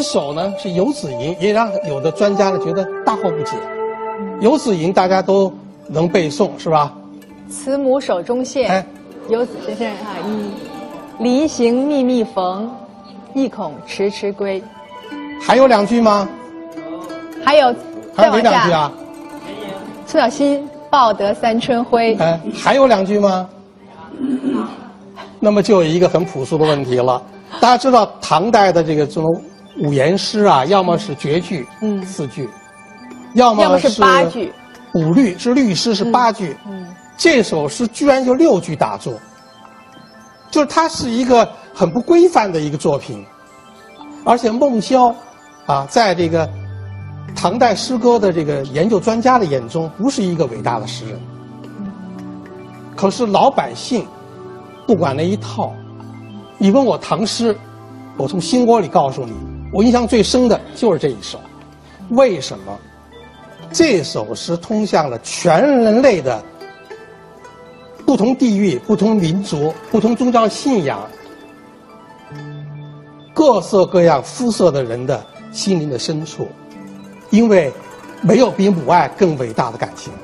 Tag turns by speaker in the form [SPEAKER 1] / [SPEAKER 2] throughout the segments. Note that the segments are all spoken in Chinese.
[SPEAKER 1] 一首呢是《游子吟》，也让有的专家呢觉得大惑不解。《游子吟》大家都能背诵是吧？
[SPEAKER 2] 慈母手中线，
[SPEAKER 1] 哎
[SPEAKER 2] 游子先生啊，一离行密密缝，意恐迟迟归。
[SPEAKER 1] 还有两句吗？
[SPEAKER 2] 还有
[SPEAKER 1] 还有哪两句啊？
[SPEAKER 2] 苏小新报得三春晖。
[SPEAKER 1] 哎，还有两句吗？那么就有一个很朴素的问题了。大家知道唐代的这个这种五言诗啊，要么是绝句，
[SPEAKER 2] 嗯。
[SPEAKER 1] 四句，要么
[SPEAKER 2] 是八句，
[SPEAKER 1] 五律是律诗是八句，
[SPEAKER 2] 嗯，
[SPEAKER 1] 这首诗居然就六句打坐，就是它是一个很不规范的一个作品，而且孟郊啊，在这个唐代诗歌的这个研究专家的眼中，不是一个伟大的诗人。可是老百姓不管那一套，你问我唐诗，我从心窝里告诉你，我印象最深的就是这一首。为什么？这首诗通向了全人类的不同地域、不同民族、不同宗教信仰、各色各样肤色的人的心灵的深处，因为没有比母爱更伟大的感情了。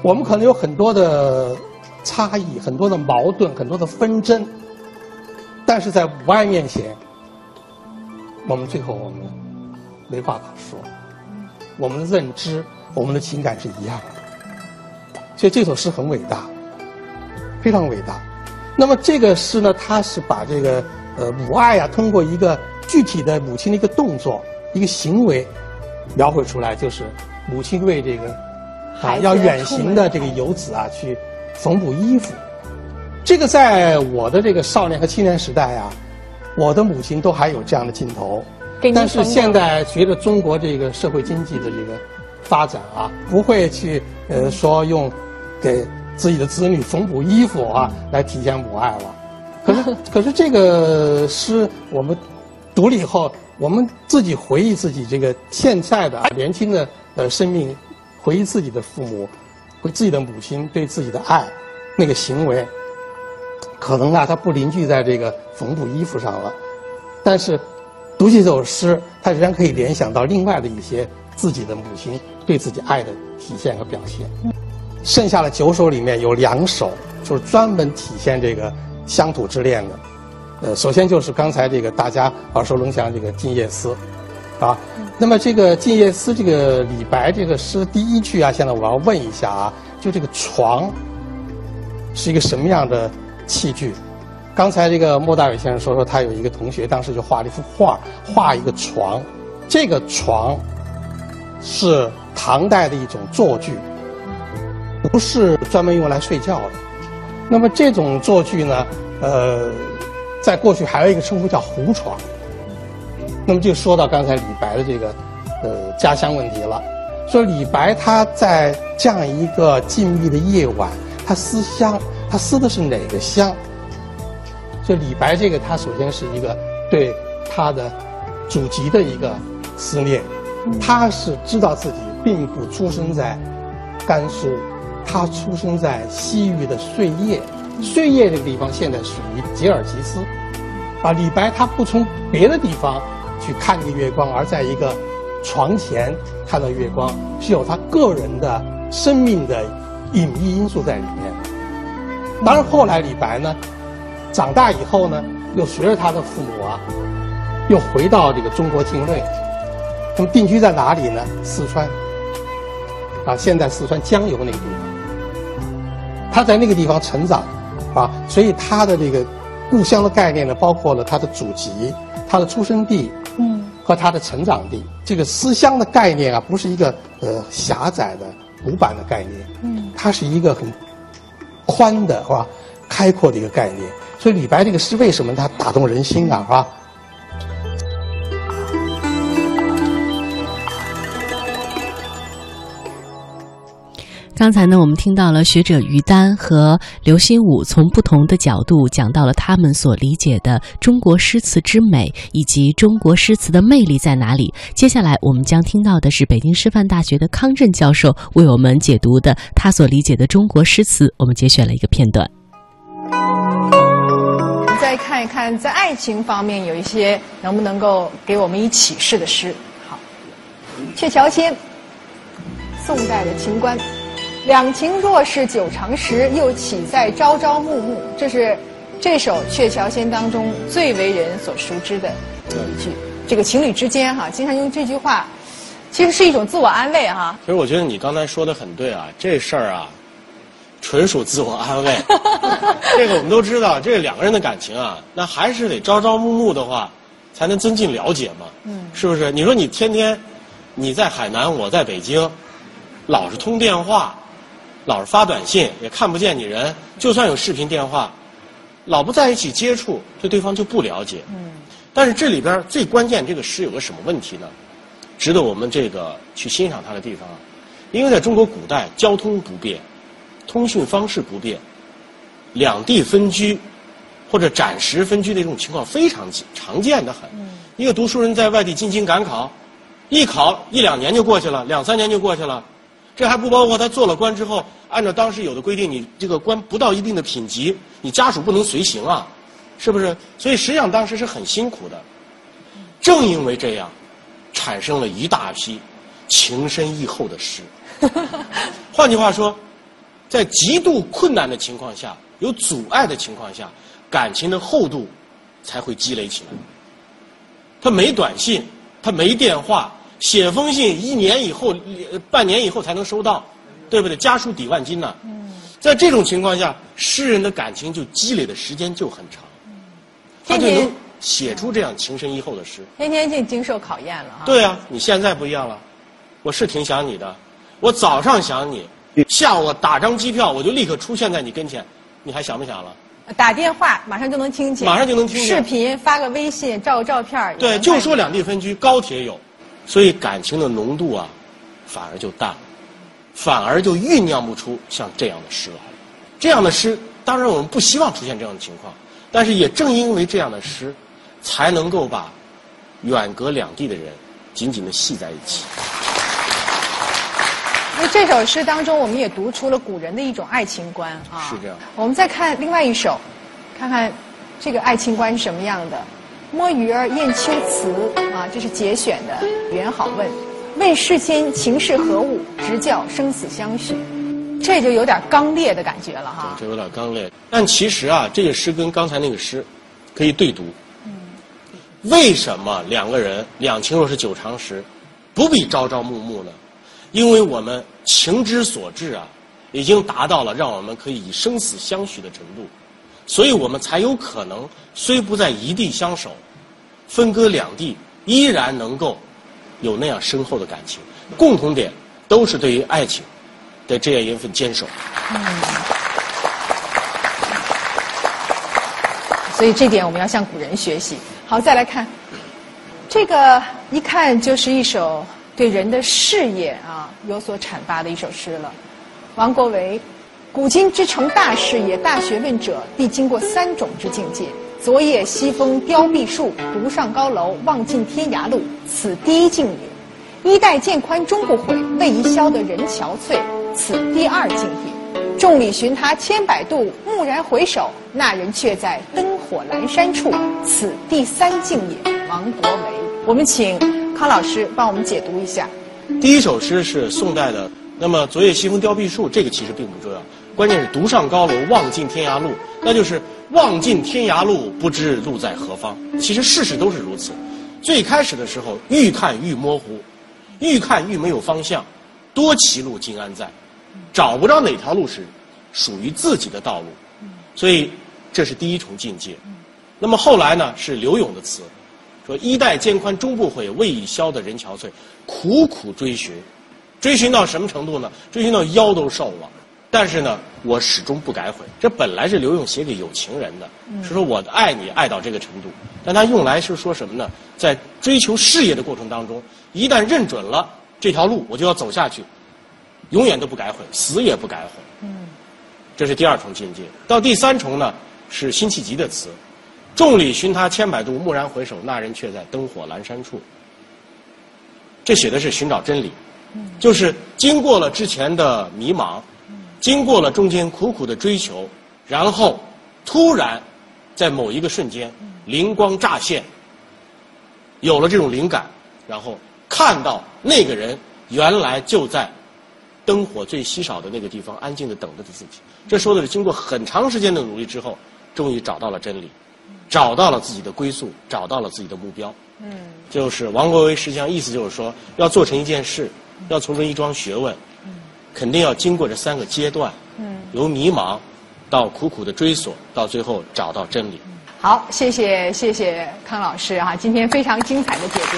[SPEAKER 1] 我们可能有很多的差异、很多的矛盾、很多的纷争，但是在母爱面前，我们最后我们没话可说。我们的认知、我们的情感是一样的，所以这首诗很伟大，非常伟大。那么这个诗呢，它是把这个呃母爱啊，通过一个具体的母亲的一个动作、一个行为，描绘出来，就是母亲为这个啊要远行的这个游子啊去缝补衣服。这个在我的这个少年和青年时代啊，我的母亲都还有这样的镜头。但是现在随着中国这个社会经济的这个发展啊，不会去呃说用给自己的子女缝补衣服啊来体现母爱了。可是 可是这个诗我们读了以后，我们自己回忆自己这个现在的年轻的呃生命，回忆自己的父母，回自己的母亲对自己的爱那个行为，可能啊它不凝聚在这个缝补衣服上了，但是。读起这首诗，他仍然可以联想到另外的一些自己的母亲对自己爱的体现和表现。剩下的九首里面有两首就是专门体现这个乡土之恋的。呃，首先就是刚才这个大家耳熟能详这个《静夜思》，啊，那么这个《静夜思》这个李白这个诗第一句啊，现在我要问一下啊，就这个床是一个什么样的器具？刚才这个莫大伟先生说说，他有一个同学当时就画了一幅画，画一个床，这个床是唐代的一种坐具，不是专门用来睡觉的。那么这种坐具呢，呃，在过去还有一个称呼叫胡床。那么就说到刚才李白的这个呃家乡问题了，说李白他在这样一个静谧的夜晚，他思乡，他思的是哪个乡？所以李白这个，他首先是一个对他的祖籍的一个思念，他是知道自己并不出生在甘肃，他出生在西域的碎叶，碎叶这个地方现在属于吉尔吉斯，啊，李白他不从别的地方去看这个月光，而在一个床前看到月光，是有他个人的生命的隐秘因素在里面。当然后来李白呢。长大以后呢，又随着他的父母啊，又回到这个中国境内。那么定居在哪里呢？四川。啊，现在四川江油那个地方。他在那个地方成长，啊，所以他的这个故乡的概念呢，包括了他的祖籍、他的出生地，
[SPEAKER 2] 嗯，
[SPEAKER 1] 和他的成长地。这个思乡的概念啊，不是一个呃狭窄的古板的概念，
[SPEAKER 2] 嗯，
[SPEAKER 1] 它是一个很宽的，是吧？开阔的一个概念。所以李白这个诗为什么他打动人心啊？是吧？
[SPEAKER 3] 刚才呢，我们听到了学者于丹和刘心武从不同的角度讲到了他们所理解的中国诗词之美，以及中国诗词的魅力在哪里。接下来我们将听到的是北京师范大学的康震教授为我们解读的他所理解的中国诗词。我们节选了一个片段。
[SPEAKER 2] 再看一看，在爱情方面有一些能不能够给我们以启示的诗。好，《鹊桥仙》，宋代的秦观。两情若是久长时，又岂在朝朝暮暮。这是这首《鹊桥仙》当中最为人所熟知的一句。这个情侣之间哈，经常用这句话，其实是一种自我安慰哈。
[SPEAKER 4] 其实我觉得你刚才说的很对啊，这事儿啊，纯属自我安慰。这个我们都知道，这两个人的感情啊，那还是得朝朝暮暮的话，才能增进了解嘛。嗯，是不是？你说你天天你在海南，我在北京，老是通电话。老是发短信，也看不见你人。就算有视频电话，老不在一起接触，对对方就不了解。嗯。但是这里边最关键，这个诗有个什么问题呢？值得我们这个去欣赏它的地方，因为在中国古代，交通不便，通讯方式不便，两地分居或者暂时分居的这种情况非常常见的很。嗯。一个读书人在外地进京赶考，一考一两年就过去了，两三年就过去了。这还不包括他做了官之后，按照当时有的规定，你这个官不到一定的品级，你家属不能随行啊，是不是？所以实际上当时是很辛苦的。正因为这样，产生了一大批情深意厚的诗。换句话说，在极度困难的情况下，有阻碍的情况下，感情的厚度才会积累起来。他没短信，他没电话。写封信一年以后，半年以后才能收到，对不对？家书抵万金呢。在这种情况下，诗人的感情就积累的时间就很长，他就能写出这样情深意厚的诗。
[SPEAKER 2] 天天就经受考验了啊！
[SPEAKER 4] 对啊，你现在不一样了，我是挺想你的，我早上想你，下午打张机票我就立刻出现在你跟前，你还想不想了？
[SPEAKER 2] 打电话马上就能听见，
[SPEAKER 4] 马上就能听见。
[SPEAKER 2] 视频发个微信，照个照片
[SPEAKER 4] 对，就说两地分居，高铁有。所以感情的浓度啊，反而就淡了，反而就酝酿不出像这样的诗来。这样的诗，当然我们不希望出现这样的情况，但是也正因为这样的诗，才能够把远隔两地的人紧紧的系在一起。
[SPEAKER 2] 那这首诗当中，我们也读出了古人的一种爱情观啊。
[SPEAKER 4] 是这样。
[SPEAKER 2] 我们再看另外一首，看看这个爱情观是什么样的。摸鱼儿雁秋词啊，这是节选的。元好问，问世间情是何物，直教生死相许。这就有点刚烈的感觉了哈。
[SPEAKER 4] 这有点刚烈，但其实啊，这个诗跟刚才那个诗可以对读。嗯。为什么两个人两情若是久长时，不必朝朝暮暮呢？因为我们情之所至啊，已经达到了让我们可以以生死相许的程度。所以我们才有可能，虽不在一地相守，分隔两地，依然能够有那样深厚的感情。共同点都是对于爱情的这样一份坚守。嗯。
[SPEAKER 2] 所以这点我们要向古人学习。好，再来看这个，一看就是一首对人的事业啊有所阐发的一首诗了。王国维。古今之成大事业、大学问者，必经过三种之境界。昨夜西风凋碧树，独上高楼，望尽天涯路，此第一境也；衣带渐宽终不悔，为伊消得人憔悴，此第二境也。众里寻他千百度，蓦然回首，那人却在灯火阑珊处，此第三境也。王国维，我们请康老师帮我们解读一下。
[SPEAKER 4] 第一首诗是宋代的，那么昨夜西风凋碧树，这个其实并不重要。关键是独上高楼，望尽天涯路，那就是望尽天涯路，不知路在何方。其实事实都是如此。最开始的时候，愈看愈模糊，愈看愈没有方向，多歧路今安在？找不着哪条路是属于自己的道路。所以这是第一重境界。那么后来呢？是刘永的词，说“衣带渐宽终不悔，为伊消得人憔悴”，苦苦追寻，追寻到什么程度呢？追寻到腰都瘦了。但是呢，我始终不改悔。这本来是刘永写给有情人的，是说我爱你爱到这个程度。但他用来是说什么呢？在追求事业的过程当中，一旦认准了这条路，我就要走下去，永远都不改悔，死也不改悔。嗯，这是第二重境界。到第三重呢，是辛弃疾的词：“众里寻他千百度，蓦然回首，那人却在灯火阑珊处。”这写的是寻找真理，就是经过了之前的迷茫。经过了中间苦苦的追求，然后突然在某一个瞬间灵光乍现，有了这种灵感，然后看到那个人原来就在灯火最稀少的那个地方安静的等着着自己。这说的是经过很长时间的努力之后，终于找到了真理，找到了自己的归宿，找到了自己的目标。嗯，就是王国维实际上意思就是说，要做成一件事，要做成一桩学问，肯定要经过这三个阶段。嗯，由迷茫到苦苦的追索，到最后找到真理。
[SPEAKER 2] 好，谢谢谢谢康老师哈，今天非常精彩的解读。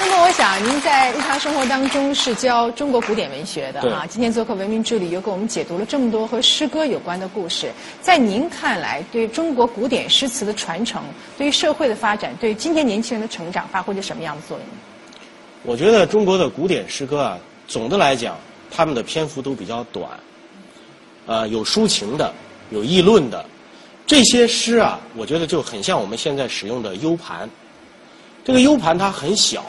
[SPEAKER 2] 那么我想您在日常生活当中是教中国古典文学的啊，今天做客《文明之旅》又给我们解读了这么多和诗歌有关的故事，在您看来，对中国古典诗词的传承，对于社会的发展，对于今天年轻人的成长，发挥着什么样的作用？
[SPEAKER 4] 我觉得中国的古典诗歌啊，总的来讲，他们的篇幅都比较短，呃，有抒情的。有议论的这些诗啊，我觉得就很像我们现在使用的 U 盘。这个 U 盘它很小，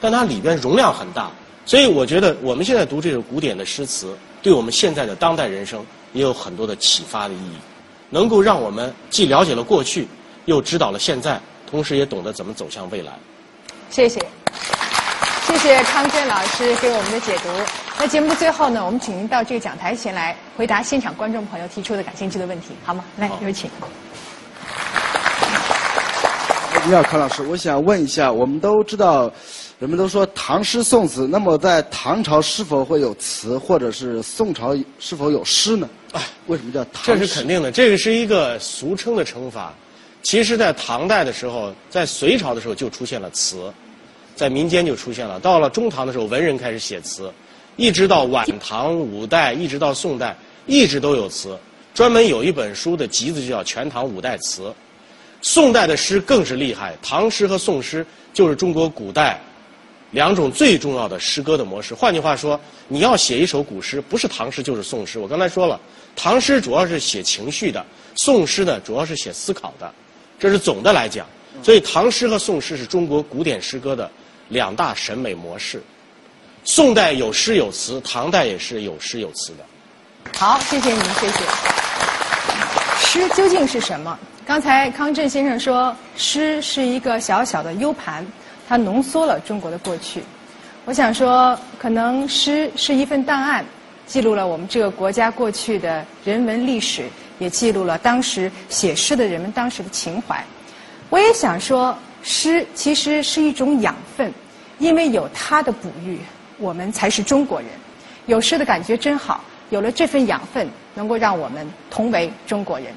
[SPEAKER 4] 但它里边容量很大，所以我觉得我们现在读这种古典的诗词，对我们现在的当代人生也有很多的启发的意义，能够让我们既了解了过去，又知道了现在，同时也懂得怎么走向未来。
[SPEAKER 2] 谢谢。谢谢康真老师给我们的解读。那节目的最后呢，我们请您到这个讲台前来回答现场观众朋友提出的感兴趣的问题，好吗？来，有请。
[SPEAKER 5] 你好，康老师，我想问一下，我们都知道，人们都说唐诗宋词，那么在唐朝是否会有词，或者是宋朝是否有诗呢？啊，为什么叫唐
[SPEAKER 4] 诗？这是肯定的，这个是一个俗称的称法。其实，在唐代的时候，在隋朝的时候就出现了词。在民间就出现了。到了中唐的时候，文人开始写词，一直到晚唐、五代，一直到宋代，一直都有词。专门有一本书的集子就叫《全唐五代词》。宋代的诗更是厉害，唐诗和宋诗就是中国古代两种最重要的诗歌的模式。换句话说，你要写一首古诗，不是唐诗就是宋诗。我刚才说了，唐诗主要是写情绪的，宋诗呢主要是写思考的，这是总的来讲。所以，唐诗和宋诗是中国古典诗歌的。两大审美模式，宋代有诗有词，唐代也是有诗有词的。
[SPEAKER 2] 好，谢谢您，谢谢。诗究竟是什么？刚才康震先生说，诗是一个小小的 U 盘，它浓缩了中国的过去。我想说，可能诗是一份档案，记录了我们这个国家过去的人文历史，也记录了当时写诗的人们当时的情怀。我也想说。诗其实是一种养分，因为有它的哺育，我们才是中国人。有诗的感觉真好，有了这份养分，能够让我们同为中国人。